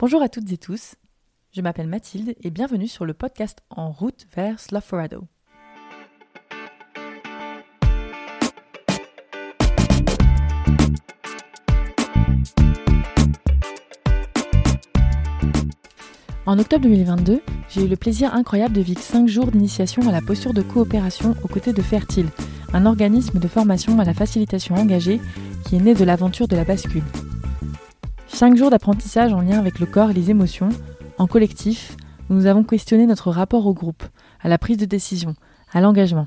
Bonjour à toutes et tous, je m'appelle Mathilde et bienvenue sur le podcast En route vers Slough-Forado. En octobre 2022, j'ai eu le plaisir incroyable de vivre 5 jours d'initiation à la posture de coopération aux côtés de Fertile, un organisme de formation à la facilitation engagée qui est né de l'aventure de la bascule. 5 jours d'apprentissage en lien avec le corps et les émotions, en collectif, où nous avons questionné notre rapport au groupe, à la prise de décision, à l'engagement.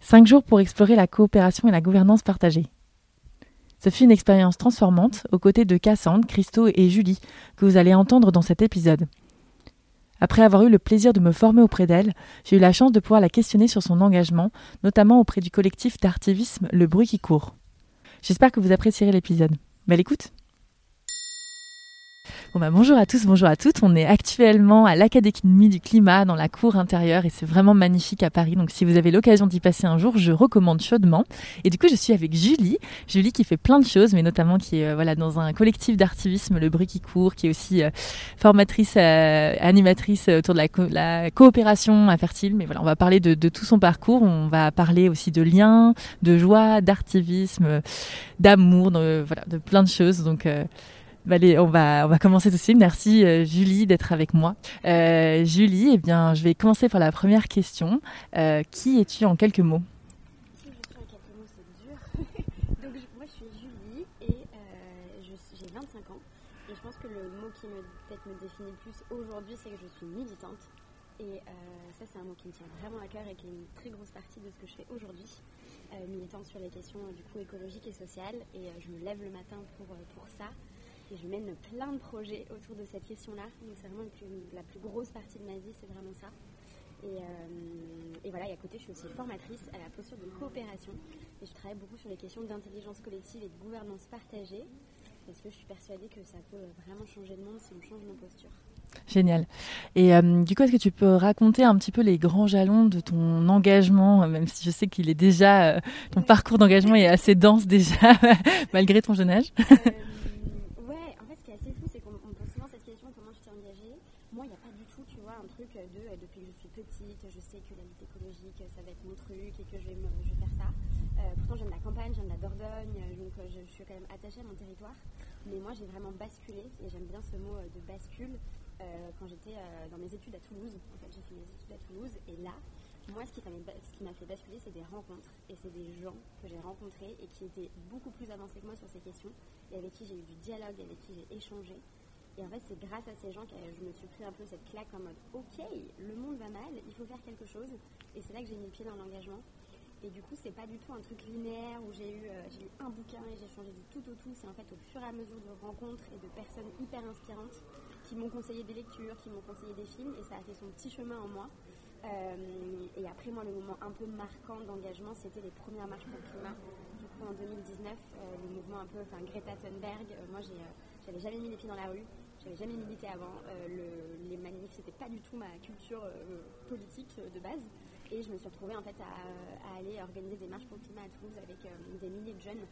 5 jours pour explorer la coopération et la gouvernance partagée. Ce fut une expérience transformante aux côtés de Cassandre, Christo et Julie, que vous allez entendre dans cet épisode. Après avoir eu le plaisir de me former auprès d'elle, j'ai eu la chance de pouvoir la questionner sur son engagement, notamment auprès du collectif d'artivisme Le Bruit qui court. J'espère que vous apprécierez l'épisode. Belle écoute bah, bonjour à tous, bonjour à toutes. On est actuellement à l'Académie du climat dans la cour intérieure et c'est vraiment magnifique à Paris. Donc si vous avez l'occasion d'y passer un jour, je recommande chaudement. Et du coup, je suis avec Julie, Julie qui fait plein de choses, mais notamment qui est euh, voilà dans un collectif d'artivisme, le bruit qui court, qui est aussi euh, formatrice, euh, animatrice autour de la, coopération à Fertile. Mais voilà, on va parler de, tout son parcours. On va parler aussi de liens, de joie, d'activisme, d'amour, de, voilà, de plein de choses. Donc bah, on va, commencer tout de suite. Merci euh, Julie d'être avec moi. Euh, Julie, eh bien, je vais commencer par la première question. Euh, qui es-tu en quelques mots? Qui je suis en quelques mots, c'est dur. Moi, je suis Julie et j'ai 25 ans. Je pense que le mot qui me définit le plus aujourd'hui, c'est que je suis militante. Et ça, c'est un mot qui me tient vraiment à cœur et qui est une très grosse partie de ce que je fais aujourd'hui. militante sur les questions du coup écologiques et sociales. Et je me lève le matin pour ça. Et je mène plein de projets autour de cette question-là. Donc c'est vraiment la plus grosse partie de ma vie, c'est vraiment ça. Et, euh, et, voilà, et à côté, je suis aussi formatrice à la posture de coopération. Et je travaille beaucoup sur les questions d'intelligence collective et de gouvernance partagée. Parce que je suis persuadée que ça peut vraiment changer le monde si on change nos postures. Génial. Et euh, du coup, est-ce que tu peux raconter un petit peu les grands jalons de ton engagement, même si je sais qu'il est déjà, euh, ton parcours d'engagement est assez dense déjà, malgré ton jeune âge? Attachée à mon territoire. Mais moi, j'ai vraiment basculé, et j'aime bien ce mot euh, de bascule, euh, quand j'étais euh, dans mes études à Toulouse. En fait, j'ai fait mes études à Toulouse, et là, moi, ce qui m'a fait basculer, c'est des rencontres. Et c'est des gens que j'ai rencontrés et qui étaient beaucoup plus avancés que moi sur ces questions, et avec qui j'ai eu du dialogue, avec qui j'ai échangé. Et en fait, c'est grâce à ces gens que je me suis pris un peu cette claque en mode Ok, le monde va mal, il faut faire quelque chose. Et c'est là que j'ai mis le pied dans l'engagement. Et du coup, c'est pas du tout un truc linéaire où j'ai eu, euh, eu un bouquin et j'ai changé du tout au tout. C'est en fait au fur et à mesure de rencontres et de personnes hyper inspirantes qui m'ont conseillé des lectures, qui m'ont conseillé des films et ça a fait son petit chemin en moi. Euh, et après, moi, le moment un peu marquant d'engagement, c'était les premières marches pour le climat. Du coup, en 2019, euh, le mouvement un peu, enfin Greta Thunberg, moi, j'avais jamais mis les pieds dans la rue. J'avais jamais milité avant. les manifs, c'était pas du tout ma culture politique de base. Et je me suis retrouvée en fait à, aller organiser des marches pour le climat à Toulouse avec euh, des milliers de jeunes.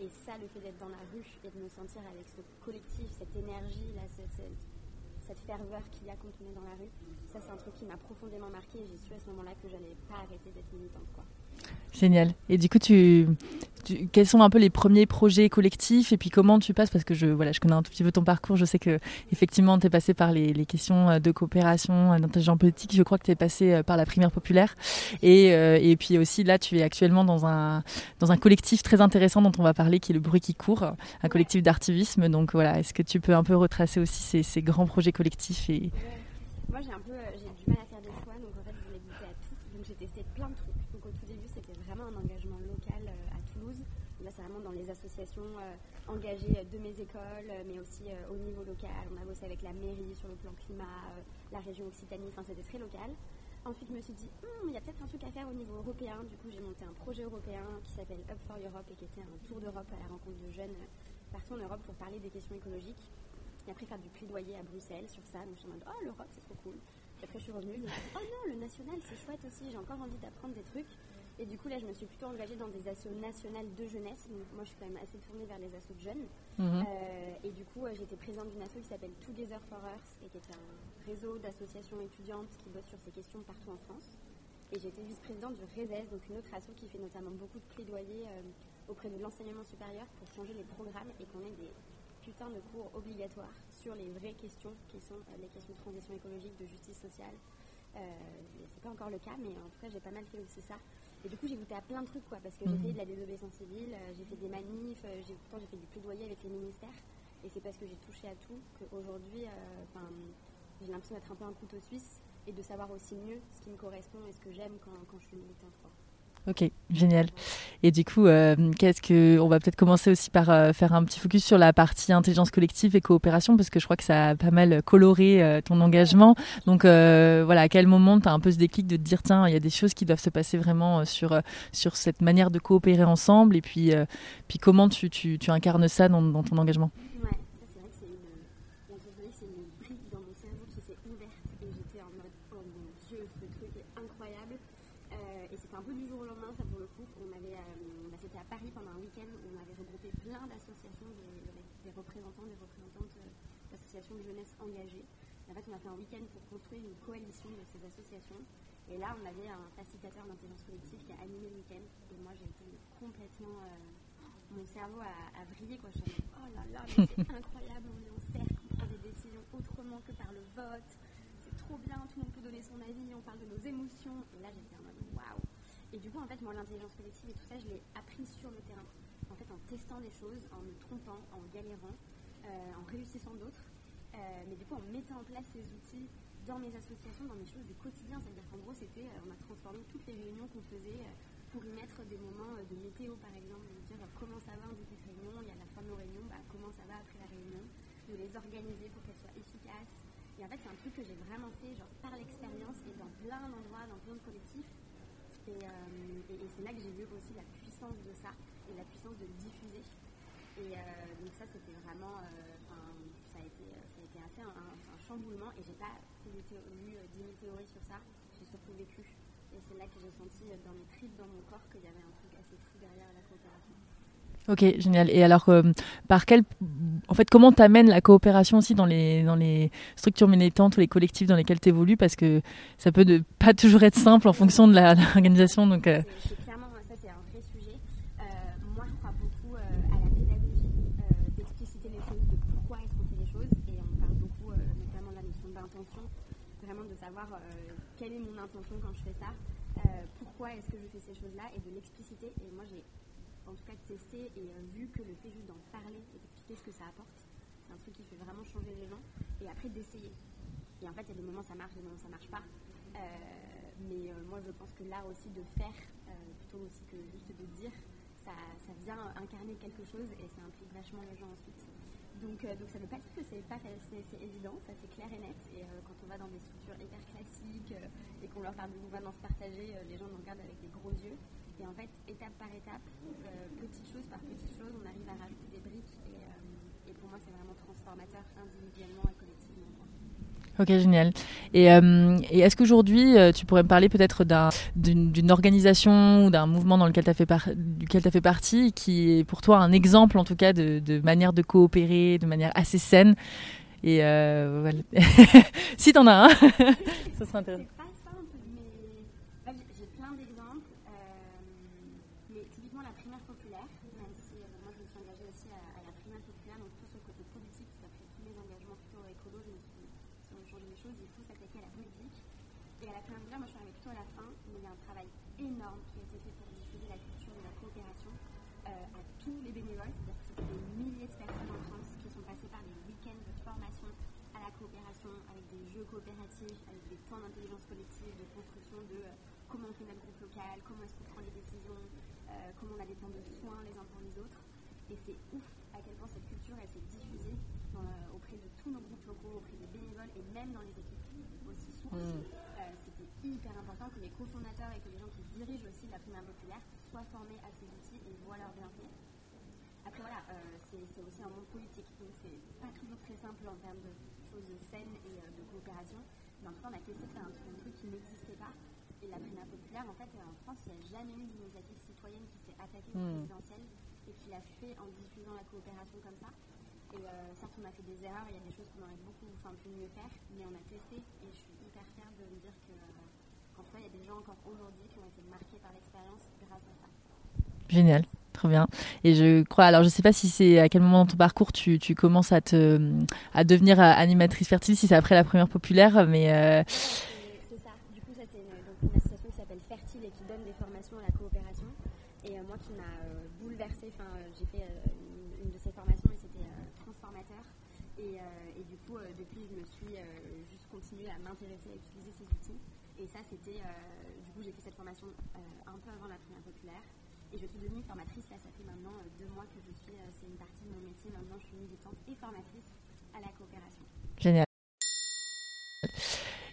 Et ça, le fait d'être dans la rue et de me sentir avec ce collectif, cette énergie, là, cette, ferveur qu'il y a quand on est dans la rue, ça c'est un truc qui m'a profondément marqué j'ai su à ce moment-là que j'allais pas arrêter d'être militante. Quoi. Génial. Et du coup, tu, quels sont un peu les premiers projets collectifs et puis comment tu passes parce que je voilà, je connais un tout petit peu ton parcours. Je sais que effectivement, tu es passé par les, questions euh, de coopération euh, d'intelligence politique. Je crois que tu es passé euh, par la primaire populaire et, et puis aussi là, tu es actuellement dans un dans un collectif très intéressant dont on va parler qui est le bruit qui court, un collectif d'artivisme. Donc voilà, est-ce que tu peux un peu retracer aussi ces, grands projets collectifs et j'ai du mal à faire des choix donc en fait je voulais goûter à tout donc j'ai testé plein de trucs donc au tout début c'était vraiment un engagement local à Toulouse là c'est vraiment dans les associations euh, engagées de mes écoles mais aussi euh, au niveau local on a bossé avec la mairie sur le plan climat euh, la région Occitanie enfin c'était très local Ensuite, je me suis dit, hum, il y a peut-être un truc à faire au niveau européen. Du coup, j'ai monté un projet européen qui s'appelle Up for Europe et qui était un tour d'Europe à la rencontre de jeunes partout en Europe pour parler des questions écologiques. Et après, faire du plaidoyer à Bruxelles sur ça. Donc, je suis en mode, oh, l'Europe, c'est trop cool. Et après, je suis revenue. oh non, le national, c'est chouette aussi. J'ai encore envie d'apprendre des trucs. Et du coup, là, je me suis plutôt engagée dans des assos nationales de jeunesse. Donc, moi, je suis quand même assez tournée vers les assos de jeunes. Mhm. Euh, et du coup, euh, j'étais présidente d'une asso qui s'appelle Together for Earth et qui est un réseau d'associations étudiantes qui bossent sur ces questions partout en France. Et j'étais vice-présidente du RESES, donc une autre asso qui fait notamment beaucoup de plaidoyer euh, auprès de l'enseignement supérieur pour changer les programmes et qu'on ait des putains de cours obligatoires sur les vraies questions qui sont les questions de transition écologique, de justice sociale. c'est pas encore le cas, mais en tout cas, j'ai pas mal fait aussi ça. Et du coup, j'ai goûté à plein de trucs, quoi, parce que j'ai mhm. fait de la désobéissance civile, euh, j'ai fait des manifs, euh, j'ai, fait du plaidoyer avec les ministères. Et c'est parce que j'ai touché à tout qu'aujourd'hui, euh, j'ai l'impression d'être un peu un couteau suisse et de savoir aussi mieux ce qui me correspond et ce que j'aime quand, quand je suis militante. Quoi. Ok, génial. Et du coup, euh, qu'est-ce que on va peut-être commencer aussi par euh, faire un petit focus sur la partie intelligence collective et coopération parce que je crois que ça a pas mal coloré euh, ton engagement. Donc voilà, à quel moment tu as un peu ce déclic de te dire tiens, il y a des choses qui doivent se passer vraiment sur sur cette manière de coopérer ensemble? Et puis puis comment tu, tu, tu incarnes ça dans, dans ton engagement? Un week-end pour construire une coalition de ces associations. Et là, on avait un facilitateur d'intelligence collective qui a animé le week-end. Et moi, j'ai été complètement. Euh, mon cerveau a, brillé. Quoi. Je me oh là là, c'est incroyable, on est en cercle, on prend des décisions autrement que par le vote. C'est trop bien, tout le monde peut donner son avis, on parle de nos émotions. Et là, j'étais en mode waouh. Et du coup, en fait, moi, l'intelligence collective et tout ça, je l'ai appris sur le terrain. En fait, en testant des choses, en me trompant, en galérant, euh, en réussissant d'autres. Euh, mais du coup, en mettant en place ces outils dans mes associations, dans mes choses du quotidien, c'est-à-dire qu'en gros, c'était, euh, on a transformé toutes les réunions qu'on faisait euh, pour y mettre des moments de météo, par exemple, de dire comment ça va en début de réunion, il y a la fin de nos réunions, bah, comment ça va après la réunion, de les organiser pour qu'elles soient efficaces. Et en fait, c'est un truc que j'ai vraiment fait genre, par l'expérience et dans plein d'endroits, dans plein de collectifs. Et, c'est là que j'ai vu aussi la puissance de ça et la puissance de diffuser. Et donc ça, c'était vraiment assez un, un, chamboulement et j'ai pas lu 10 000 théories sur ça, j'ai surtout vécu. Et c'est là que j'ai senti dans mes tripes, dans mon corps, qu'il y avait un truc assez fou derrière la coopération. Ok, génial. Et alors, euh, par quel, en fait, comment t'amènes la coopération aussi dans les dans les structures militantes ou les collectifs dans lesquels tu évolues Parce que ça peut de, pas toujours être simple en fonction de l'organisation. Donc, euh, quand je fais ça, euh, pourquoi est-ce que je fais ces choses-là et de l'expliciter. Et moi, j'ai en tout cas testé et euh, vu que le fait juste d'en parler et d'expliquer ce que ça apporte, c'est un truc qui fait vraiment changer les gens. Et après, d'essayer. Et en fait, il y a des moments ça marche, des moments ça marche pas. Euh, mais moi, je pense que là aussi, de faire, plutôt aussi que juste de dire, ça vient incarner quelque chose et ça implique vachement les gens ensuite. Donc, euh, donc ça ne veut pas dire que c'est pas évident, ça c'est clair et net. Et euh, quand on va dans des structures hyper classiques euh, et qu'on leur parle de gouvernance partagée, les gens nous regardent avec des gros yeux. Et en fait, étape par étape, petite chose par petite chose, on arrive à rajouter des briques. Et, et pour moi, c'est vraiment transformateur individuellement et collectivement. Ok, génial. Et, euh, et est-ce qu'aujourd'hui, euh, tu pourrais me parler peut-être d'une organisation ou d'un mouvement dans lequel tu as, fait duquel as fait partie, qui est pour toi un exemple en tout cas de, manière de coopérer de manière assez saine? Et euh, voilà. si tu en as un, ça serait intéressant. Comment est-ce qu'on prend les décisions, euh, comment on a des temps de soins les uns pour les autres. Et c'est ouf à quel point cette culture elle s'est diffusée euh, auprès de tous nos groupes locaux, auprès des bénévoles et même dans les équipes aussi sources. Mm. Euh, c'était hyper important que les cofondateurs et que les gens qui dirigent aussi la primaire populaire soient formés à ces outils et voient leur bienfait. Après voilà, c'est aussi un monde politique, donc c'est pas toujours très simple en termes de choses saines et de coopération. Mais en tout cas, on a testé de faire un truc qui n'existait pas Et la primaire populaire, en fait, en France, il n'y a jamais eu d'initiative citoyenne qui s'est attaquée au mmh. présidentiel et qui l'a fait en diffusant la coopération comme ça. Et euh, certes, on a fait des erreurs, il y a des choses qu'on aurait beaucoup, enfin, pu mieux faire, mais on a testé et je suis hyper fière de me dire que, qu'en cas, il y a des gens encore aujourd'hui qui ont été marqués par l'expérience grâce à ça. Génial. Très bien. Et je crois, alors je sais pas si c'est à quel moment dans ton parcours tu, tu commences à te à devenir animatrice fertile, si c'est après la première populaire, mais. Euh... C'est ça. Du coup, ça c'est une, une, association qui s'appelle Fertile et qui donne des formations à la coopération. Et euh, moi qui m'a euh, bouleversée, enfin j'ai fait une, une, de ces formations et c'était transformateur. Et, et, du coup, depuis, je me suis juste continuée à m'intéresser à utiliser ces outils. Et ça, c'était, du coup, j'ai fait cette formation un peu avant la première populaire. Et je suis devenue formatrice, là ça fait maintenant euh, deux mois que je suis, euh, c'est une partie de mon métier, maintenant je suis militante et formatrice à la coopération.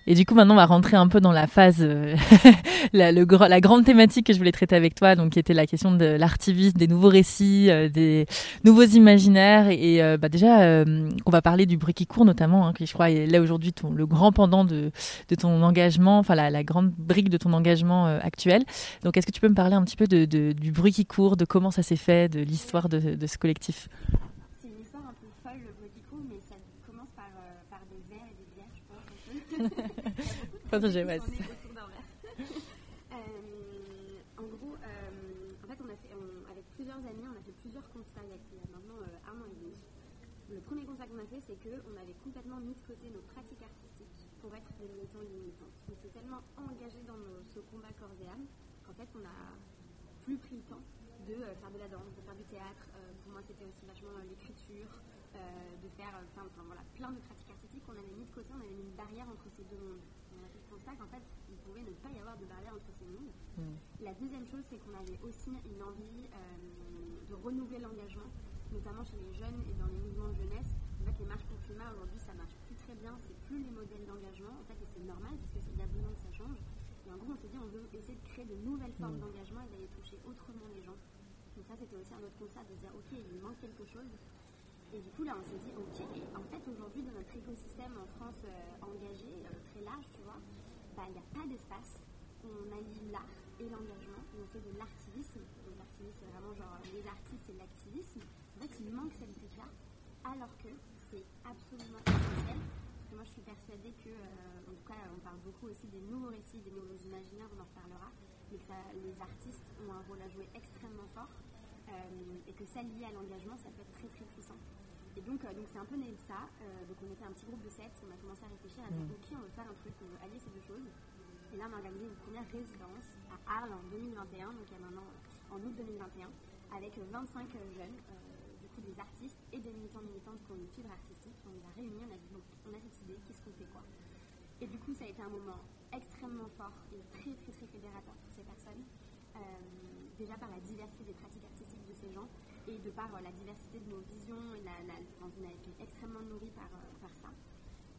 Et du coup, maintenant, on va rentrer un peu dans la phase, euh, la, le, grande thématique que je voulais traiter avec toi, donc qui était la question de l'artivisme, des nouveaux récits, euh, des nouveaux imaginaires. Et euh, bah, déjà, on va parler du bruit qui court notamment, hein, qui je crois est là aujourd'hui le grand pendant de, ton engagement, enfin la, grande brique de ton engagement actuel. Donc, est-ce que tu peux me parler un petit peu du bruit qui court, de comment ça s'est fait, de l'histoire de, ce collectif? Ouais. euh, en gros, euh, en fait, on a fait, on, avec plusieurs amis, on a fait plusieurs constats il y a maintenant euh, un an et demi. Le premier constat qu'on a fait, c'est qu'on avait complètement mis de côté nos pratiques artistiques pour être des militants et des militantes. On s'est tellement engagé dans nos, ce combat corps et âme qu'en fait, on n'a plus pris le temps de euh, faire de la danse, de faire du théâtre. Euh, pour moi, c'était aussi vachement l'écriture, euh, de faire enfin, voilà, plein de pratiques artistiques qu'on avait mis de côté, on avait mis une barrière entre ces deux mondes. On a fait le constat qu'en fait, il pouvait ne pas y avoir de barrière entre ces mondes. Mm. La deuxième chose, c'est qu'on avait aussi une envie de renouveler l'engagement, notamment chez les jeunes et dans les mouvements de jeunesse. En fait, les marches pour le climat, aujourd'hui, ça marche plus très bien, c'est plus les modèles d'engagement, en fait, et c'est normal, parce qu'il y a besoin que ça change. Et en gros, on s'est dit, on veut essayer de créer de nouvelles formes mm. d'engagement et d'aller toucher autrement les gens. Donc ça, c'était aussi un autre constat de dire, ok, il manque quelque chose. Et du coup, là, on s'est dit, ok, en fait, aujourd'hui, dans notre écosystème en France euh, engagé, euh, très large, tu vois, bah, il n'y a pas d'espace. On allie l'art et l'engagement, on fait de l'artivisme. Donc, l'artivisme, c'est vraiment genre les artistes et l'activisme. En fait, il manque cette brique-là, alors que c'est absolument essentiel. Moi, je suis persuadée que, euh, en tout cas, on parle beaucoup aussi des nouveaux récits, des nouveaux imaginaires, on en reparlera, que ça, les artistes ont un rôle à jouer extrêmement fort. Euh, et que ça lié à l'engagement, ça peut être très très puissant. Et donc, euh, donc c'est un peu né de ça. Euh, donc on était un petit groupe de sept, on a commencé à réfléchir à dire, mm. ok, on veut faire un truc, on veut allier ces deux choses. Et là, on a organisé une première résidence à Arles en 2021, donc il y a maintenant en août 2021, avec 25 jeunes, du coup des artistes et des militants militantes qui ont une fibre artistique. On les a réunis, on a dit, bon, on a cette idée, qu'est-ce qu'on fait quoi Et du coup, ça a été un moment extrêmement fort et très très très fédérateur pour ces personnes. Euh, déjà par la diversité des pratiques artistiques de ces gens et de par euh, la diversité de nos visions. La, la, on a été extrêmement nourris par, euh, par ça.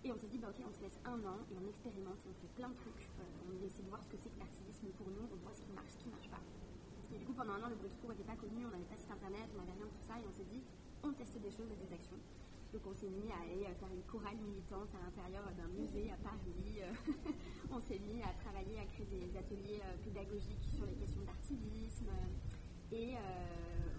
Et on s'est dit, bah, ok, on se laisse un an et on expérimente, on fait plein de trucs. on essaie de voir ce que c'est que l'activisme pour nous, on voit ce qui marche, ce qui ne marche pas. Et du coup, pendant un an, le cours n'était pas connu, on n'avait pas site internet, on n'avait rien de tout ça, et on s'est dit, on teste des choses et des actions. Donc on s'est mis à aller faire une chorale militante à l'intérieur d'un musée à Paris. on s'est mis à travailler, à créer des ateliers pédagogiques sur les questions d'artivisme. Et euh,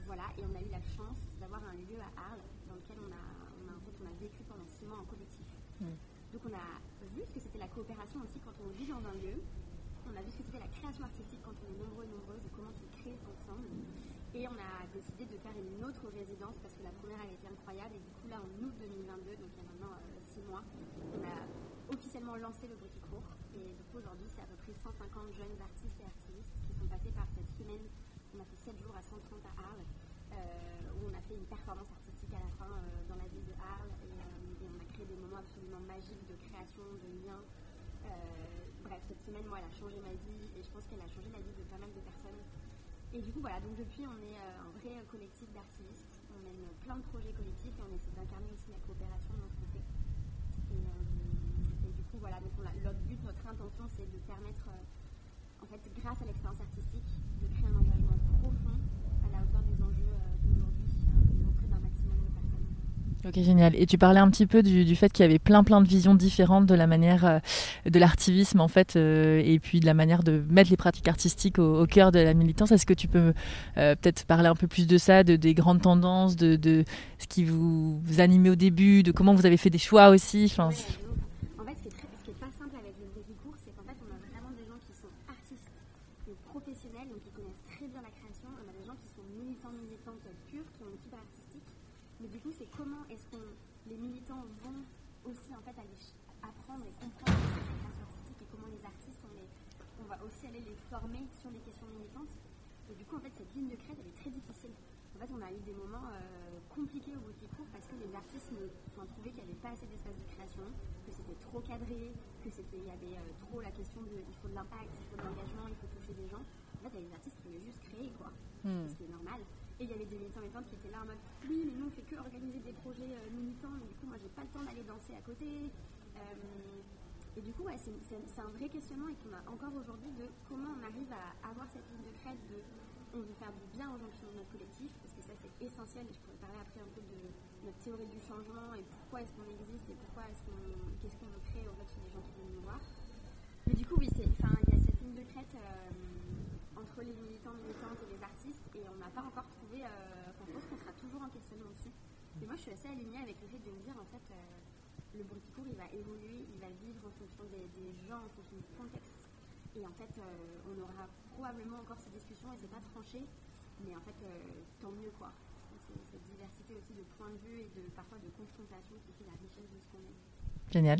voilà, et on a eu la chance d'avoir un lieu à Arles dans lequel on a, on a, en fait, on a vécu pendant six mois en collectif. Mm. Donc on a vu ce que c'était la coopération aussi quand on vit dans un lieu. On a vu ce que c'était la création artistique quand on est nombreux et nombreuses et comment on crée ensemble. Et on a décidé de faire une autre résidence parce que la première a été incroyable. Et du coup, là, en août 2022, donc il y a maintenant euh, six mois, on a officiellement lancé le Bruit court. Et du coup, aujourd'hui, c'est à peu près 150 jeunes artistes et activistes qui sont passés par cette semaine on a fait 7 jours à 130 à Arles, euh, où on a fait une performance artistique à la fin euh, dans la ville de Arles, euh, et, on a créé des moments absolument magiques de création, de liens. bref, cette semaine, moi, elle a changé ma vie, et je pense qu'elle a changé la vie de pas mal de personnes. Et du coup, voilà, donc depuis, on est un vrai collectif d'artistes, on mène plein de projets collectifs, et on essaie d'incarner aussi la coopération ce qu'on fait. Et, du coup, voilà, donc notre but, notre intention, c'est de permettre en fait, grâce à l'expérience artistique, de créer un engagement profond à la hauteur des enjeux euh, d'aujourd'hui euh, auprès d'un maximum de personnes. Ok, génial. Et tu parlais un petit peu du, fait qu'il y avait plein plein de visions différentes de la manière euh, de l'artivisme en fait, euh, et puis de la manière de mettre les pratiques artistiques au, cœur de la militance. Est-ce que tu peux euh, peut-être parler un peu plus de ça, de, des grandes tendances, de, ce qui vous, vous animait au début, de comment vous avez fait des choix aussi enfin, fait, ce qui, est très, ce qui est pas simple avec le cours, c'est qu'en fait, on a vraiment des gens qui sont artistes, professionnels, donc qui connaissent très bien la création. On a des gens qui sont militants, militantes pures, qui ont une équipe artistique. Mais du coup, c'est comment est-ce que les militants vont aussi en fait aller apprendre et comprendre les créations artistiques et comment les artistes, on, les, on va aussi aller les former sur les questions militantes. Et du coup, en fait, cette ligne de crête, elle est très difficile. En fait, on a eu des moments euh, compliqués au bout du cours parce que les artistes ont trouvé qu'il n'y avait pas assez d'espace de création, que c'était trop cadré, que c'était, il y avait euh, trop la question de il faut de l'impact, il faut de l'engagement, il faut toucher des gens. En fait, il y a des artistes qui voulaient juste créer, quoi. Hmm. Ce qui est normal. Et il y avait des militants qui étaient là en mode oui, mais nous on fait que organiser des projets euh, militants, mais du coup moi j'ai pas le temps d'aller danser à côté. Et du coup, ouais, c'est un vrai questionnement et qu'on a encore aujourd'hui de comment on arrive à avoir cette ligne de crête de on veut faire du bien aux gens qui sont dans notre collectif, essentiel et je pourrais parler après un peu de notre théorie du changement et pourquoi est-ce qu'on existe et pourquoi est-ce qu'on qu'est-ce qu'on veut créer en fait chez les gens qui viennent nous voir. Mais du coup, oui, il y a cette ligne de crête. Euh, entre les militants, militantes et les artistes, et on n'a pas encore trouvé. Euh, enfin, je pense qu'on sera toujours en questionnement dessus. Mais moi, je suis assez alignée avec le fait de me dire, en fait, euh, le court il va évoluer, il va vivre en fonction des, gens, en fonction du contexte. Et en fait, euh, on aura probablement encore ces discussions, et c'est pas tranché, mais en fait, tant mieux, quoi. Génial.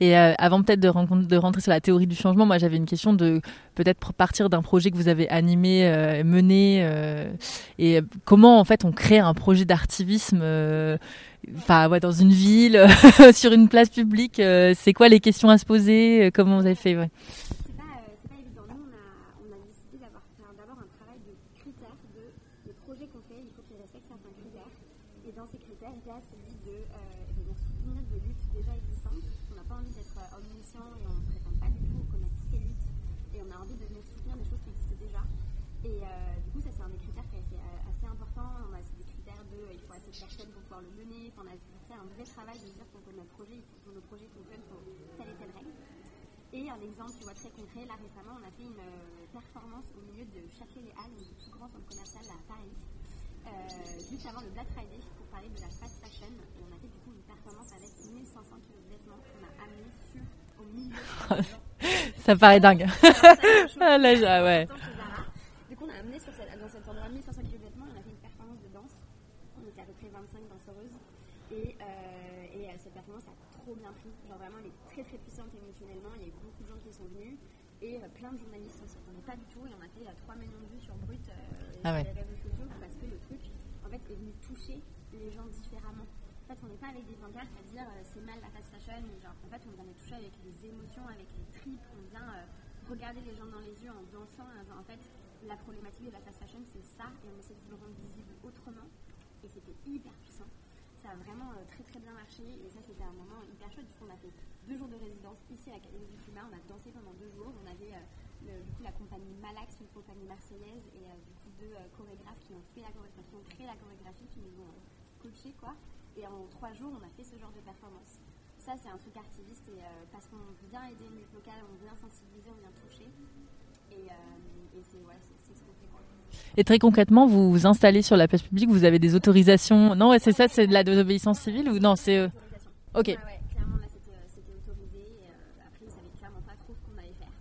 Et euh, avant peut-être de, rentrer sur la théorie du changement, moi j'avais une question de peut-être partir d'un projet que vous avez animé, euh, mené, euh, et comment en fait on crée un projet d'artivisme, ouais, dans une ville, sur une place publique. c'est quoi les questions à se poser Comment vous avez fait. Ça paraît dingue. ah, là, ouais. Du coup, on a amené sur cette, dans cet endroit 1500 kg de vêtements, on a fait une performance de danse. On était à peu près 25 danseuses. Et, euh, et euh, cette performance a trop bien pris. Genre vraiment, elle est très très puissante émotionnellement. Il y a eu beaucoup de gens qui sont venus. Et euh, plein de journalistes on s'y attendait pas du tout. Et on a fait 3 millions de vues sur Brut euh, ah les parce que le truc, en fait, est venu toucher les gens différemment. En fait, on n'est pas avec des pancartes à dire c'est mal la fast fashion. Genre, en fait, on vient de toucher avec les émotions, avec les on vient euh, regarder les gens dans les yeux en dansant. en fait, la problématique de la fast fashion, c'est ça, et on essaie de le rendre visible autrement. Et c'était hyper puissant. Ça a vraiment euh, très très bien marché, et ça c'était un moment hyper chouette. Du coup, on a fait deux jours de résidence ici à l'Académie du Climat. On a dansé pendant deux jours. On avait euh, du coup la compagnie Malax, une compagnie marseillaise, et du coup deux chorégraphes qui ont fait la chorégraphie, qui ont créé la chorégraphie, qui nous ont coachés quoi. Et en trois jours, on a fait ce genre de performance ça, c'est un truc artiviste et, euh, parce qu'on vient aider une lutte locale, on vient sensibiliser, on vient toucher. Et, euh, c'est ouais, ce qu'on fait. Quoi. Et très concrètement, vous vous installez sur la place publique, vous avez des autorisations Non, ouais, c'est ça, c'est de la désobéissance civile ou non c'est euh... Ok. Ouais, clairement, là, c'était autorisé. Et, euh, après, ils savaient clairement pas trop ce qu'on allait faire.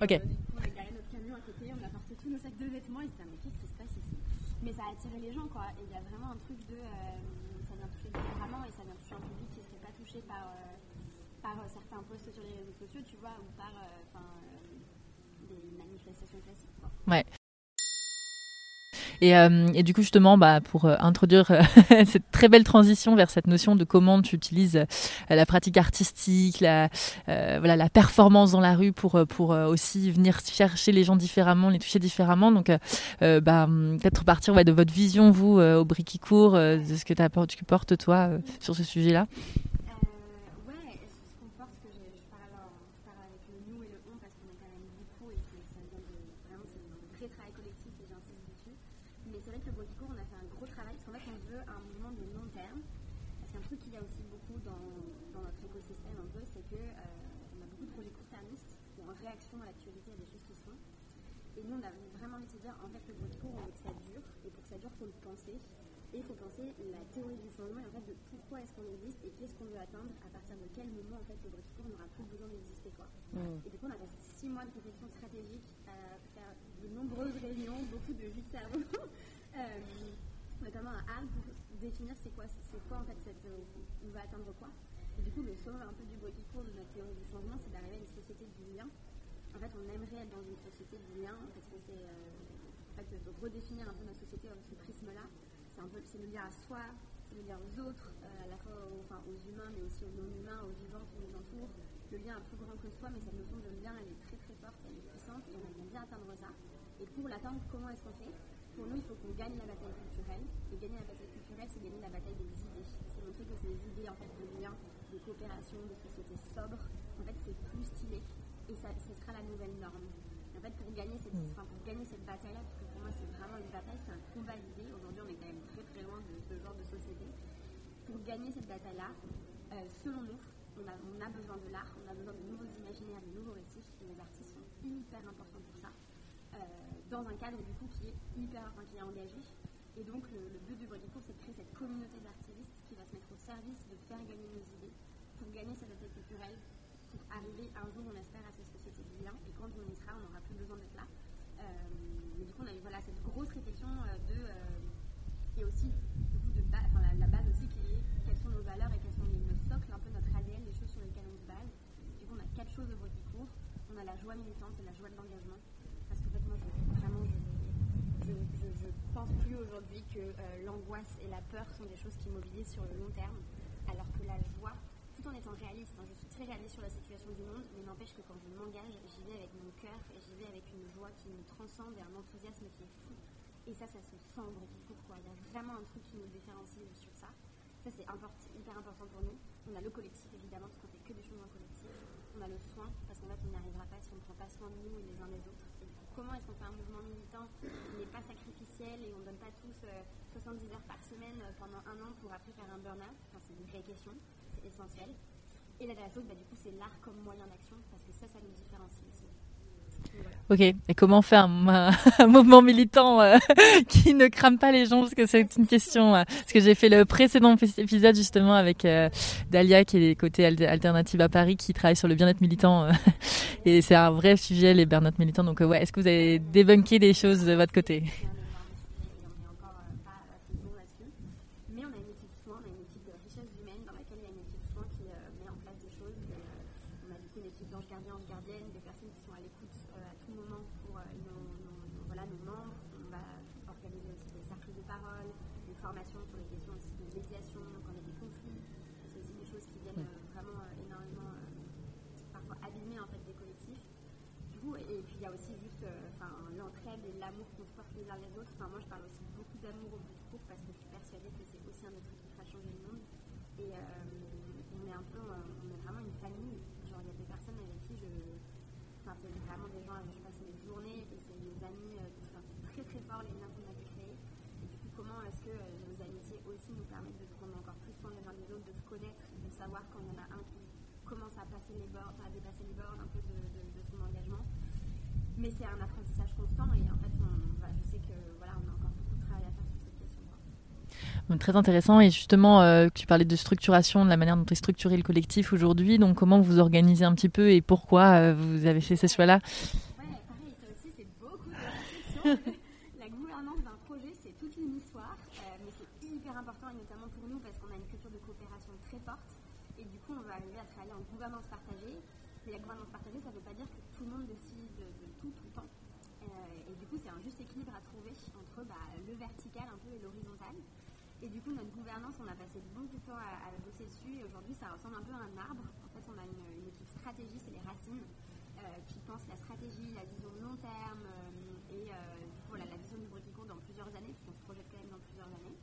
Ok. Euh, du coup, on a garé notre camion à côté, sacs de vêtements et mais qu'est-ce qui se passe ici? Mais ça a attiré les gens, quoi. Il y a vraiment un truc de. ça vient toucher différemment et ça vient toucher un public qui ne serait pas touché par par euh, certains posts sur les réseaux sociaux, tu vois, ou par euh, euh, des manifestations classiques. Quoi. Ouais. Et, euh, du coup, justement, bah, pour euh, introduire cette très belle transition vers cette notion de comment tu utilises la pratique artistique, la, voilà, la performance dans la rue pour, pour aussi venir chercher les gens différemment, les toucher différemment. Donc, bah, peut-être partir ouais, de votre vision, vous, au Briquicourt, de ce que tu portes, toi, sur ce sujet-là. un truc qu'il y a aussi beaucoup dans, dans, notre écosystème un peu, c'est que on a beaucoup de projets court-termistes qui en réaction à l'actualité à des choses qui se font. Et nous, on a vraiment envie de se dire, en fait, le bruit court, on veut que ça dure. Et pour que ça dure, il faut le penser. Et il faut penser la théorie du changement et en fait de pourquoi est-ce qu'on existe et qu'est-ce qu'on veut atteindre, à partir de quel moment en fait le court n'aura plus besoin d'exister. Quoi. Et du coup, on a passé six mois de réflexion stratégique à faire de nombreuses réunions, beaucoup de vie de cerveau, euh, notamment à Arles pour définir c'est quoi, c'est quoi en fait cette, on veut atteindre quoi. Et du coup, le sommet un peu du bruit court de notre théorie du changement, c'est d'arriver à une société du lien en fait, on aimerait être dans une société du lien, parce que c'est euh, en fait, de redéfinir un peu notre société avec ce prisme-là. C'est un peu c'est le lien à soi, le lien aux autres, euh, à la fois aux, enfin, aux, humains, mais aussi aux non-humains, aux vivants qui nous entourent. Le lien est plus grand que soi, mais cette notion de lien, elle est très très forte, elle est puissante, et on aimerait bien atteindre ça. Et pour l'atteindre, comment est-ce qu'on fait? Pour nous, il faut qu'on gagne la bataille culturelle. Et gagner la bataille culturelle, c'est gagner la bataille des idées. C'est montrer que ces idées en fait, de lien, de coopération, de société sobre, en fait, c'est plus stylé et ça, ce sera la nouvelle norme. En fait, pour gagner cette, mm. pour gagner cette bataille-là, parce que pour moi c'est vraiment une bataille, c'est un combat d'idées. Aujourd'hui, on est quand même très très loin de ce genre de société. Pour gagner cette bataille-là, euh, selon nous, on a, besoin de l'art, on a besoin de nouveaux imaginaires, de nouveaux récits, et les artistes sont hyper importants pour ça, euh, dans un cadre du coup qui est hyper, qui est engagé. Et donc le, but du Cours, c'est de créer cette communauté d'artistes qui va se mettre au service de faire gagner nos idées, pour gagner cette bataille culturelle, arriver un jour, on espère, à cette société du lien. Et quand on y sera, on n'aura plus besoin d'être là. Euh, mais du coup, on a eu voilà, cette grosse réflexion euh, de. Et aussi, enfin, la, base aussi qui est quelles sont nos valeurs et quels sont les, nos socles, un peu notre ADN, les choses sur lesquelles on se base. Du coup, on a quatre choses au bout du cours. On a la joie militante et la joie de l'engagement. Parce qu'en fait, moi, je, vraiment, je, je, pense plus aujourd'hui que l'angoisse et la peur sont des choses qui mobilisent sur le long terme, alors que la joie, tout en étant réaliste, hein, je suis très réaliste sur la situation du monde, mais n'empêche que quand je m'engage, j'y vais avec mon cœur et j'y vais avec une joie qui me transcende et un enthousiasme qui est fou. Et ça, ça se sent au court, quoi. Il y a vraiment un truc qui nous différencie sur ça. Ça, c'est hyper important pour nous. On a le collectif, évidemment, parce qu'on fait que des choses en collectif. On a le soin, parce qu'en fait, on n'y arrivera pas si on ne prend pas soin de nous et les uns des autres. Comment est-ce qu'on fait un mouvement militant qui n'est pas sacrificiel et on ne donne pas tous 70 euh, heures par semaine euh, pendant un an pour après faire un burn-out? C'est une vraie question essentiel. Et la dernière chose, bah, du coup, c'est l'art comme moyen d'action, parce que ça, ça nous différencie aussi. Ok, et comment faire un, mouvement militant euh, qui ne crame pas les gens Parce que c'est une question. Euh, parce que j'ai fait le précédent épisode justement avec euh, Dalia, qui est côté alternative à Paris, qui travaille sur le bien-être militant. et c'est un vrai sujet, les burn-out militants. Donc, ouais, est-ce que vous avez débunké des choses de votre côté c'est un apprentissage constant et en fait, je sais que voilà, on a encore beaucoup de travail à faire sur cette très intéressant et justement, euh, tu parlais de structuration, de la manière dont est structuré le collectif aujourd'hui. Donc, comment vous organisez un petit peu et pourquoi euh, vous avez fait ces choix-là? Ouais, pareil, ça aussi, c'est beaucoup de réflexion. la gouvernance d'un projet, c'est toute une histoire, euh, mais c'est hyper important et notamment pour nous parce qu'on a une culture de coopération très forte et du coup, on veut arriver à travailler en gouvernance partagée. Mais la gouvernance partagée, ça ne veut pas dire que tout le monde décide c'est un juste équilibre à trouver entre bah, le vertical un peu et l'horizontal. Et du coup, notre gouvernance, on a passé beaucoup de temps à, bosser dessus. Et aujourd'hui, ça ressemble un peu à un arbre. En fait, on a une, équipe stratégie, c'est les racines, euh, qui pense la stratégie, la vision long terme euh, et euh, voilà, la vision du Brutico dans plusieurs années, puisqu'on se projette quand même dans plusieurs années.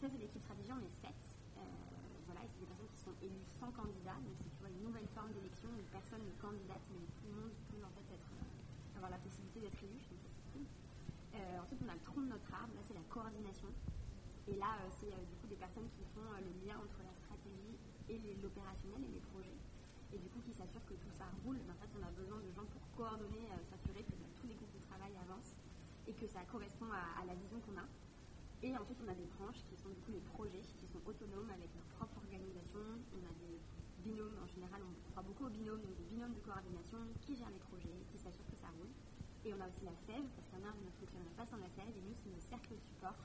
Ça, c'est l'équipe stratégie, on est sept. voilà, et c'est des personnes qui sont élues sans candidat. Donc, c'est une nouvelle forme d'élection où personne ne candidate, mais tout le monde peut en fait être, avoir la possibilité d'être élu. Euh, ensuite, on a le tronc de notre arbre, là c'est la coordination. Et là, euh, c'est euh, du coup des personnes qui font le lien entre et l'opérationnel et les projets. Et du coup, qui s'assure que tout ça roule. en fait, on a besoin de gens pour coordonner, s'assurer que tous les groupes de travail avancent et que ça correspond à, la vision qu'on a. Et ensuite, on a des branches qui sont du coup les projets, qui sont autonomes avec leur propre organisation. On a des binômes, en général, on croit beaucoup aux binômes, donc des binômes de coordination qui gèrent les projets, qui s'assurent que ça roule. Et on a aussi la sève, parce qu'un arbre ne fonctionnerait pas sans la sève, et nous, c'est le cercle de support.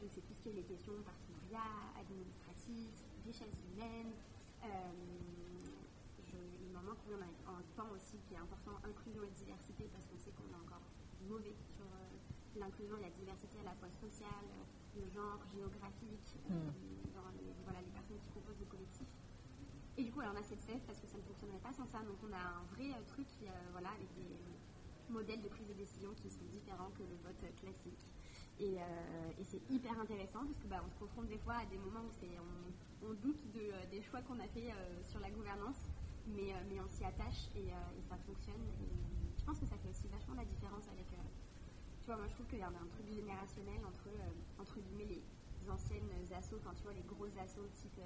Donc, c'est tout ce qui est les questions partenariat, administratif, richesse humaine. Euh, je, il m'en manque un, un temps aussi qui est important, inclusion et diversité, parce qu'on sait qu'on est encore mauvais sur euh, l'inclusion et la diversité à la fois sociale, de genre, géographique, euh, mm. dans les, voilà, les personnes qui composent le collectif. Et du coup, on a cette sève parce que ça ne fonctionnerait pas sans ça. Donc, on a un vrai truc qui, voilà, avec des modèles de prise de décision qui sont différents que le vote classique. Et, euh, c'est hyper intéressant parce que bah, se confronte des fois à des moments où on, on, doute euh, des choix qu'on a fait euh, sur la gouvernance, mais, mais on s'y attache et, ça fonctionne. Et je pense que ça fait aussi vachement la différence avec. tu vois, moi je trouve qu'il y a un truc générationnel entre, entre guillemets, les anciennes assos, enfin tu vois, les gros assos type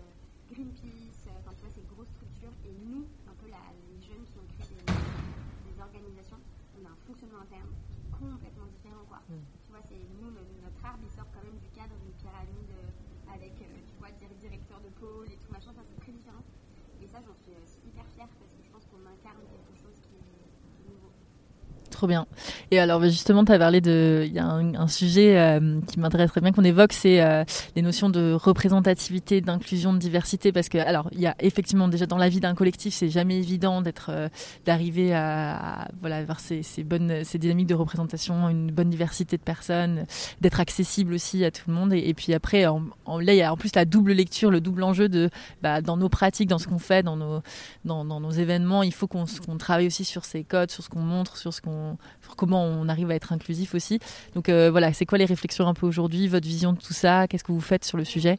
Greenpeace, enfin tu vois, ces grosses structures, et nous, un peu les jeunes qui ont créé des organisations on a un fonctionnement interne complètement différent. Quoi. Mm. Tu vois, c'est nous, notre, arbre, il sort quand même du cadre d'une pyramide euh, avec, euh, tu vois, directeur de pôle et tout machin. Enfin, c'est très différent. Et ça, j'en suis euh, hyper fière parce que je pense qu'on incarne quelque chose qui. Trop bien. Et alors bah, justement, tu as parlé de, il y a un, sujet euh, qui m'intéresserait bien qu'on évoque, c'est euh, les notions de représentativité, d'inclusion, de diversité, parce que alors il y a effectivement déjà dans la vie d'un collectif, c'est jamais évident d'être, euh, d'arriver à, voilà avoir ces, bonnes, ces dynamiques de représentation, une bonne diversité de personnes, d'être accessible aussi à tout le monde. Et, puis après, là il y a en plus la double lecture, le double enjeu de bah, dans nos pratiques, dans ce qu'on fait, dans nos, dans, nos événements, il faut qu'on travaille aussi sur ces codes, sur ce qu'on montre, sur ce qu'on comment on arrive à être inclusif aussi. Donc euh, voilà, c'est quoi les réflexions un peu aujourd'hui, votre vision de tout ça? Qu'est-ce que vous faites sur le sujet?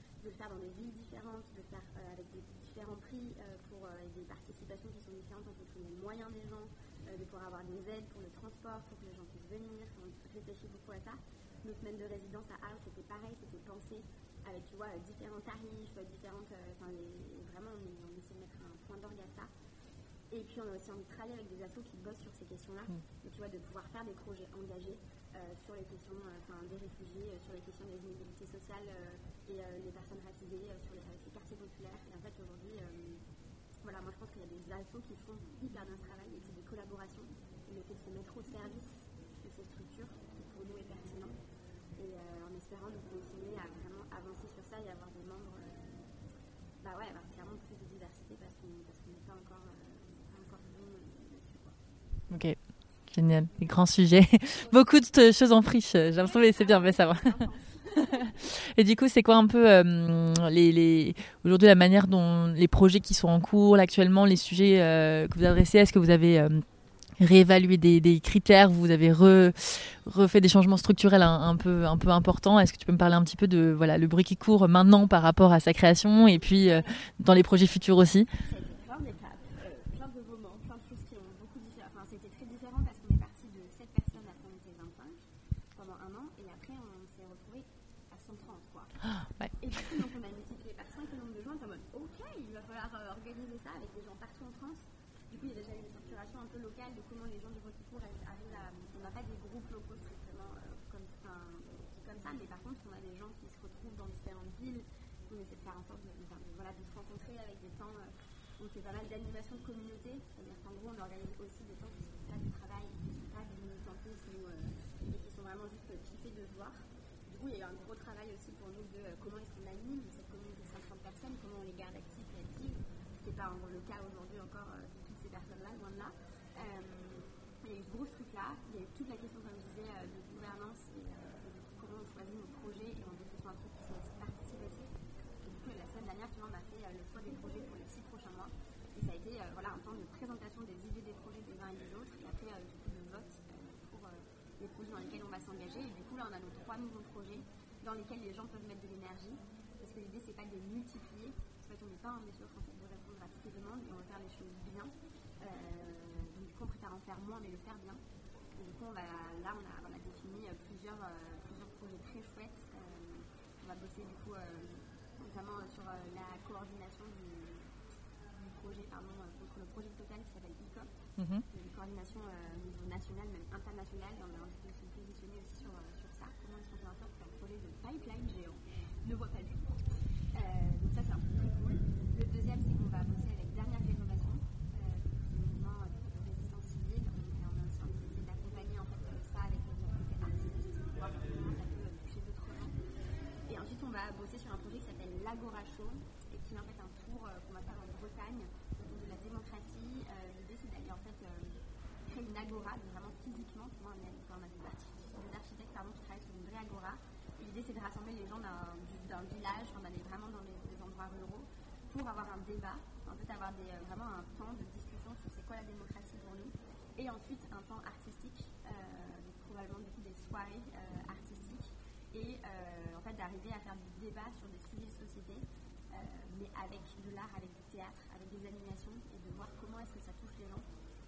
de le faire dans des villes différentes, de le faire euh, avec des différents prix pour des participations qui sont différentes en fonction des moyens des gens, de pouvoir avoir des aides pour le transport, pour que les gens puissent venir, on réfléchit beaucoup à ça. Nos semaines de résidence à Arles, c'était pareil, c'était pensé avec tu vois, différents tarifs, différentes. Enfin, vraiment, on, on essaie de mettre un point d'orgue à ça. Et puis on a aussi envie de travailler avec des assos qui bossent sur ces questions-là. Mm. tu vois, de pouvoir faire des projets engagés euh, sur les questions euh, des réfugiés, euh, sur les questions des inégalités sociales et les personnes racisées, sur les, quartiers populaires. Et en fait, aujourd'hui, voilà, moi je pense qu'il y a des assos qui font hyper bien ce travail et c'est des collaborations. Et le de se mettre au service de ces structures, qui pour nous est pertinent. Et en espérant de continuer à vraiment avancer sur ça et avoir des membres, bah ouais, avoir clairement plus de diversité parce qu'on n'est pas encore Ok, génial, des grands sujets. Beaucoup de choses en friche, j'ai l'impression que c'est bien, mais ça va. Et du coup, c'est quoi un peu euh, les, aujourd'hui la manière dont les projets qui sont en cours, actuellement, les sujets euh, que vous adressez Est-ce que vous avez euh, réévalué des, critères Vous avez refait des changements structurels un, peu, un peu importants? Est-ce que tu peux me parler un petit peu de voilà, le bruit qui court maintenant par rapport à sa création et puis dans les projets futurs aussi? Le cas aujourd'hui encore de toutes ces personnes-là, loin de là. il y a eu ce gros truc-là, il y a eu toute la question, comme je disais, de gouvernance et, de comment on choisit nos projets et on veut que ce soit un truc qui soit participatif. Et du coup, la semaine dernière, tu vois, on a fait le choix des projets pour les six prochains mois. Et ça a été voilà, un temps de présentation des idées des projets des uns et des autres, et après, du coup, de vote pour les projets dans lesquels on va s'engager. Et du coup, là, on a nos trois nouveaux projets dans lesquels les gens peuvent mettre de l'énergie. Parce que l'idée, c'est pas de multiplier. En fait, on n'est pas un métier français de répondre demandes et on veut faire les choses bien. Euh, donc, du coup, on préfère en faire moins, mais le faire bien. Et du coup, on va, là, on a, on a défini plusieurs, euh, plusieurs projets très chouettes. Euh, on va bosser, du coup, notamment sur la coordination du, du projet, pardon, contre le projet total qui s'appelle ICOP. Mhm. Une coordination au niveau national, même international. Et on a envie de se positionner aussi sur, sur ça. Comment est-ce qu'on en sorte qu'un projet de pipeline géant? Ne voit pas le jour euh, Donc ça, c'est un peu très cool. Le deuxième, c'est qu'on va bosser avec Dernière Rénovation. Euh, c'est le mouvement de résistance civile. On, on a aussi envie d'essayer d'accompagner en fait, ça avec le côté artistique pour voir comment ça peut toucher d'autres gens. Et ensuite, on va bosser sur un projet qui s'appelle l'Agora Show et qui est en fait un tour euh, qu'on va faire en Bretagne autour de la démocratie. Euh, L'idée, c'est d'aller en fait créer une agora, donc vraiment physiquement. Tu vois, on a, on a des architectes, des architectes pardon, qui travaillent sur une vraie agora. Et Les gens d'un village, enfin, d'aller vraiment dans des, endroits ruraux pour avoir un débat, en fait, avoir des, vraiment un temps de discussion sur c'est quoi la démocratie pour nous. Et ensuite, un temps artistique, euh, probablement des soirées euh, artistiques. Et euh, en fait, d'arriver à faire du débat sur des sujets de société, mais avec de l'art, avec du théâtre, avec des animations, et de voir comment est-ce que ça touche les gens.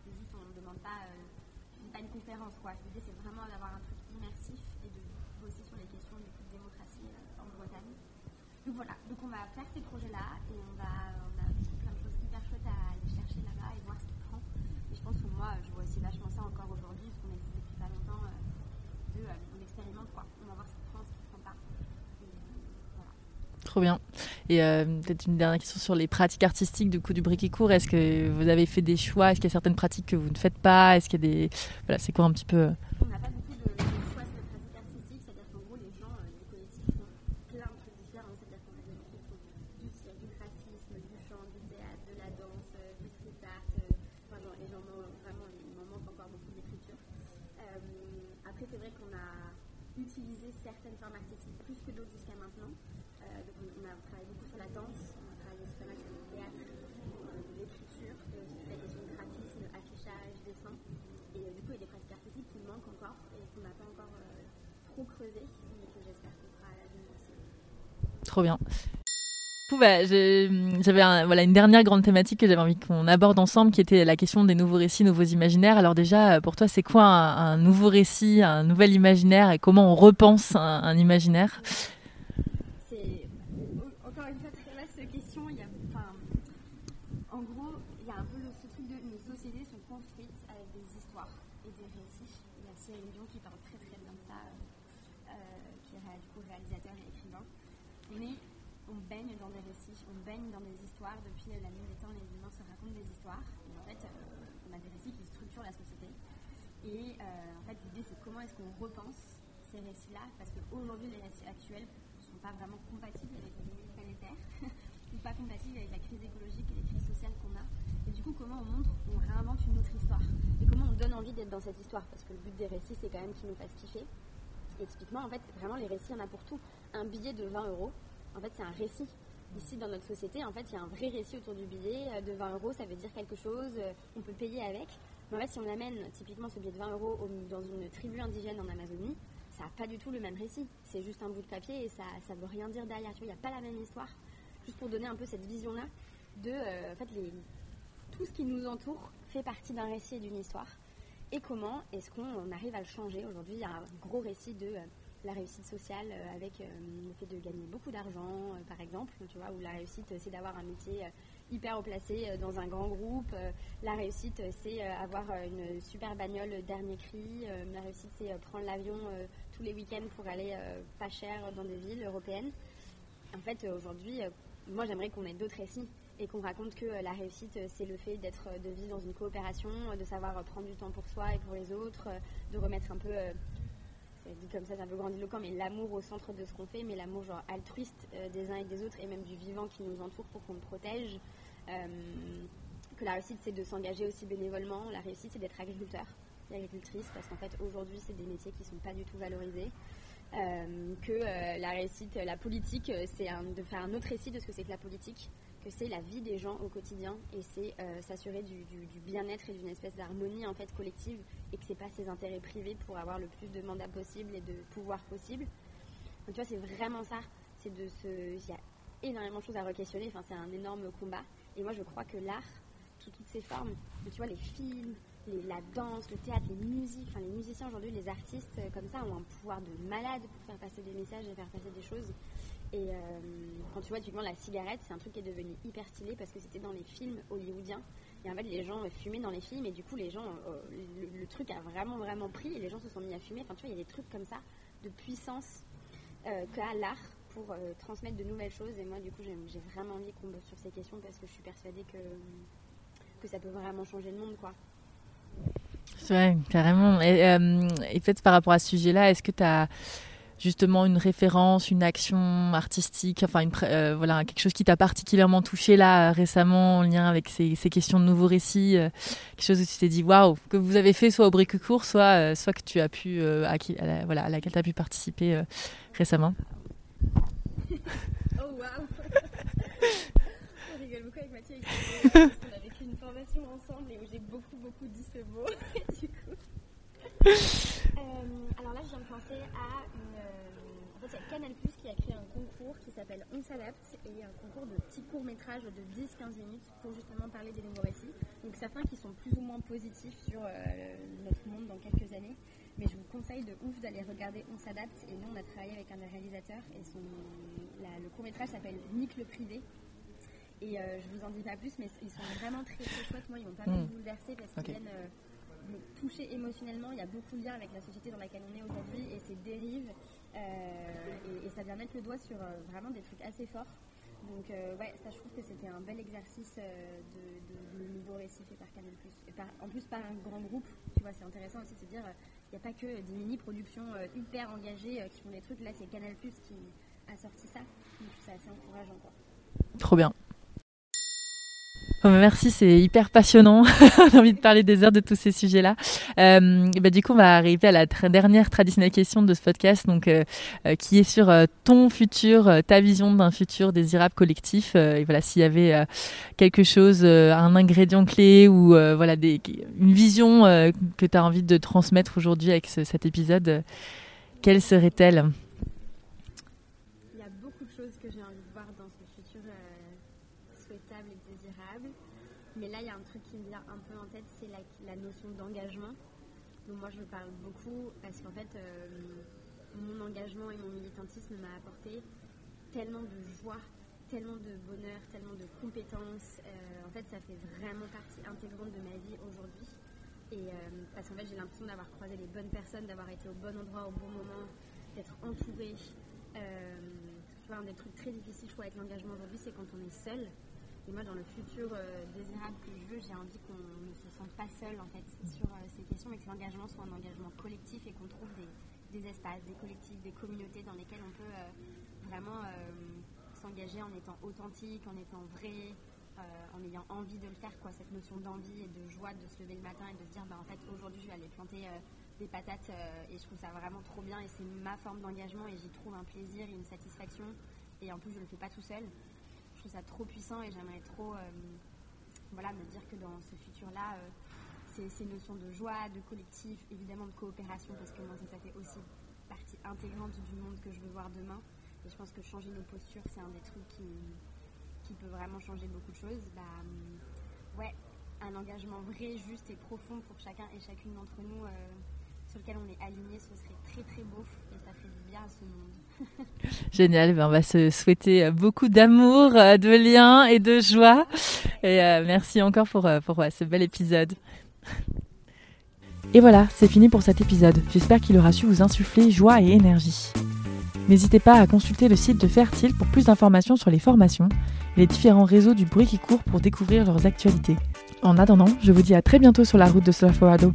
Juste, on ne demande pas, pas une conférence, quoi. L'idée, c'est vraiment d'avoir un truc immersif et de bosser sur les questions du coup, de démocratie euh, en Bretagne. Donc voilà, donc on va faire ces projets-là et on, va, on a plein de choses hyper chouettes à aller chercher là-bas et voir ce qui prend. Et je pense que moi, je vois aussi vachement ça encore aujourd'hui, parce qu'on existe depuis pas longtemps, euh, de, euh, on expérimente quoi. On va voir ce qui prend, ce qui prend pas. Et, voilà. Trop bien. Et euh, peut-être une dernière question sur les pratiques artistiques du coup du briquicourt. Est-ce que vous avez fait des choix? Est-ce qu'il y a certaines pratiques que vous ne faites pas? Est-ce qu'il y a des voilà, c'est quoi un petit peu On n'a pas beaucoup de, de choix sur les pratiques artistiques, c'est-à-dire qu'en gros les gens, euh, les collectifs font plein de trucs différents. C'est-à-dire qu'on a des gens qui font du cirque, du graphisme, du chant, du théâtre, de la danse, euh, du street art. Euh, enfin, genre, les gens vraiment, il m'en manque encore beaucoup d'écriture. Euh, c'est vrai qu'on a utilisé certaines formes artistiques plus que d'autres jusqu'à maintenant. Euh, on, a travaillé beaucoup sur la danse, on a travaillé sur le théâtre, euh, l'écriture, toute la question de graphisme, affichage, dessin. Et euh, du coup, il y a des pratiques artistiques qui manquent encore et qu'on n'a pas encore trop creusé, mais que j'espère qu'on fera à l'avenir aussi. Trop bien. Bah, j'avais voilà, une dernière grande thématique que j'avais envie qu'on aborde ensemble, qui était la question des nouveaux récits, nouveaux imaginaires. Alors déjà, pour toi, c'est quoi un, nouveau récit, un nouvel imaginaire, et comment on repense un imaginaire C'est encore une fois très vaste question. Il y a, enfin, en gros, il y a un peu le, ce truc de nos sociétés sont construites avec des histoires et des récits. Il y a Cyril Dion qui parle très très bien de ça, euh, qui est du coup réalisateur et écrivain. Mais on baigne dans des récits, on baigne dans des histoires. Depuis la nuit des temps, les humains se racontent des histoires. Et en fait, euh, on a des récits qui structurent la société. Et euh, en fait, l'idée, c'est comment est-ce qu'on repense ces récits-là Parce qu'aujourd'hui, les récits actuels ne sont pas vraiment compatibles avec l'économie planétaire, ou pas compatibles avec la crise écologique et les crises sociales qu'on a. Et on réinvente une autre histoire Et comment on donne envie d'être dans cette histoire Parce que le but des récits, c'est quand même qu'ils nous fassent kiffer. Et typiquement, en fait, vraiment, les récits, il y en a pour tout. Un billet de 20 euros, en fait, c'est un récit. Ici, dans notre société, en fait, il y a un vrai récit autour du billet. De 20 euros, ça veut dire quelque chose. On peut payer avec. Mais en fait, si on amène typiquement ce billet de 20 euros dans une tribu indigène en Amazonie, ça n'a pas du tout le même récit. C'est juste un bout de papier et ça ne veut rien dire derrière. Il n'y a pas la même histoire. Juste pour donner un peu cette vision-là de, euh, en fait, les, tout ce qui nous entoure fait partie d'un récit et d'une histoire. Et comment est-ce qu'on arrive à le changer Aujourd'hui, il y a un gros récit de... Euh, la réussite sociale euh, avec euh, le fait de gagner beaucoup d'argent, par exemple, tu vois, où la réussite, c'est d'avoir un métier hyper haut placé dans un grand groupe. la réussite, c'est avoir une super bagnole dernier cri. la réussite, c'est prendre l'avion tous les week-ends pour aller pas cher dans des villes européennes. En fait, aujourd'hui, moi, j'aimerais qu'on ait d'autres récits et qu'on raconte que la réussite, c'est le fait d'être, de vivre dans une coopération, de savoir prendre du temps pour soi et pour les autres, de remettre un peu c'est dit comme ça, c'est un peu grandiloquent, mais l'amour au centre de ce qu'on fait, mais l'amour genre altruiste des uns et des autres, et même du vivant qui nous entoure pour qu'on le protège. que la réussite, c'est de s'engager aussi bénévolement. La réussite, c'est d'être agriculteur et agricultrice, parce qu'en fait, aujourd'hui, c'est des métiers qui ne sont pas du tout valorisés. Euh, que euh, la réussite, la politique, euh, c'est de faire un autre récit de ce que c'est que la politique, que c'est la vie des gens au quotidien et c'est s'assurer du, bien-être et d'une espèce d'harmonie en fait collective et que c'est pas ses intérêts privés pour avoir le plus de mandats possible et de pouvoir possible. Donc tu vois, c'est vraiment ça. C'est de ce, il y a énormément de choses à re-questionner. Enfin, c'est un énorme combat. Et moi, je crois que l'art, sous toutes ses formes, tu vois, les films, la danse, le théâtre, les musiques, enfin les musiciens aujourd'hui, les artistes euh, comme ça ont un pouvoir de malade pour faire passer des messages et faire passer des choses. Et euh, quand tu vois typiquement la cigarette, c'est un truc qui est devenu hyper stylé parce que c'était dans les films hollywoodiens. Et en fait, les gens fumaient dans les films et du coup, les gens, euh, le, truc a vraiment, vraiment pris et les gens se sont mis à fumer. Enfin, tu vois, il y a des trucs comme ça de puissance qu'a l'art pour transmettre de nouvelles choses. Et moi, du coup, j'ai vraiment envie qu'on bosse sur ces questions parce que je suis persuadée que, que ça peut vraiment changer le monde, quoi. Ouais, carrément. Et, euh, et peut-être par rapport à ce sujet-là, est-ce que tu as justement une référence, une action artistique, enfin une, euh, voilà, quelque chose qui t'a particulièrement touché là récemment en lien avec ces, ces questions de nouveaux récits, euh, quelque chose où tu t'es dit waouh, que vous avez fait soit au Briquecourt, soit, soit que tu as pu, à, qui, à, voilà, à laquelle tu as pu participer récemment Oh waouh On rigole beaucoup avec Mathieu, on a vécu une formation ensemble et où j'ai beaucoup beaucoup dit ce mot. Euh, s'appelle On s'adapte et un concours de petits courts-métrages de 10-15 minutes pour justement parler des nouveaux récits. Donc, certains qui sont plus ou moins positifs sur euh, notre monde dans quelques années. Mais je vous conseille de ouf d'aller regarder On s'adapte. Et nous, on a travaillé avec un des réalisateurs et son, le court-métrage s'appelle Nick le privé. Et je vous en dis pas plus, mais ils sont vraiment très très chouettes. Moi, ils m'ont pas mal hmm. bouleversé parce qu'ils viennent me toucher émotionnellement. Il y a beaucoup de liens avec la société dans laquelle on est aujourd'hui et ses dérives. Euh, et, ça vient mettre le doigt sur euh, vraiment des trucs assez forts. Donc euh, ouais, ça je trouve que c'était un bel exercice de, de, nouveau récit fait par Canal+. Et en plus par un grand groupe, tu vois, c'est intéressant aussi de se dire, il n'y a pas que des mini-productions hyper engagées qui font des trucs. Là, c'est Canal+, qui a sorti ça. Donc c'est assez encourageant quoi. Trop bien. Oh, merci, c'est hyper passionnant. J'ai envie de parler des heures de tous ces sujets-là. Euh, bah, du coup, on va arriver à la dernière traditionnelle question de ce podcast, donc euh, euh, qui est sur ton futur, ta vision d'un futur désirable collectif. et voilà, s'il y avait quelque chose, un ingrédient clé ou voilà des, une vision que tu as envie de transmettre aujourd'hui avec cet épisode, quelle serait-elle moi je parle beaucoup parce qu'en fait euh, mon engagement et mon militantisme m'a apporté tellement de joie, tellement de bonheur, tellement de compétences. Euh, en fait ça fait vraiment partie intégrante de ma vie aujourd'hui. Et euh, parce qu'en fait j'ai l'impression d'avoir croisé les bonnes personnes, d'avoir été au bon endroit au bon moment, d'être entourée. tu vois, un des trucs très difficiles je crois avec l'engagement aujourd'hui c'est quand on est seul et moi, dans le futur euh, désirable que je veux, j'ai envie qu'on ne se sente pas seul en fait sur euh, ces questions, mais que l'engagement soit un engagement collectif et qu'on trouve des, espaces, des collectifs, des communautés dans lesquelles on peut euh, vraiment s'engager en étant authentique, en étant vrai, en ayant envie de le faire, quoi, cette notion d'envie et de joie de se lever le matin et de se dire, bah, en fait, aujourd'hui, je vais aller planter des patates et je trouve ça vraiment trop bien et c'est ma forme d'engagement et j'y trouve un plaisir et une satisfaction et en plus, je ne le fais pas tout seul trouve ça trop puissant et j'aimerais trop euh, voilà, me dire que dans ce futur-là, euh, ces, notions de joie, de collectif, évidemment de coopération, parce que moi ça, fait aussi partie intégrante du monde que je veux voir demain. Et je pense que changer nos postures, c'est un des trucs qui, qui, peut vraiment changer beaucoup de choses. Bah, euh, ouais, un engagement vrai, juste et profond pour chacun et chacune d'entre nous sur lequel on est aligné, ce serait très très beau et ça fait du bien à ce monde. Génial, ben on va se souhaiter beaucoup d'amour, euh, de liens et de joie. Et euh, merci encore pour, euh, pour ce bel épisode. Et voilà, c'est fini pour cet épisode. J'espère qu'il aura su vous insuffler joie et énergie. N'hésitez pas à consulter le site de Fertile pour plus d'informations sur les formations et les différents réseaux du bruit qui court pour découvrir leurs actualités. En attendant, je vous dis à très bientôt sur la route de Solaforado.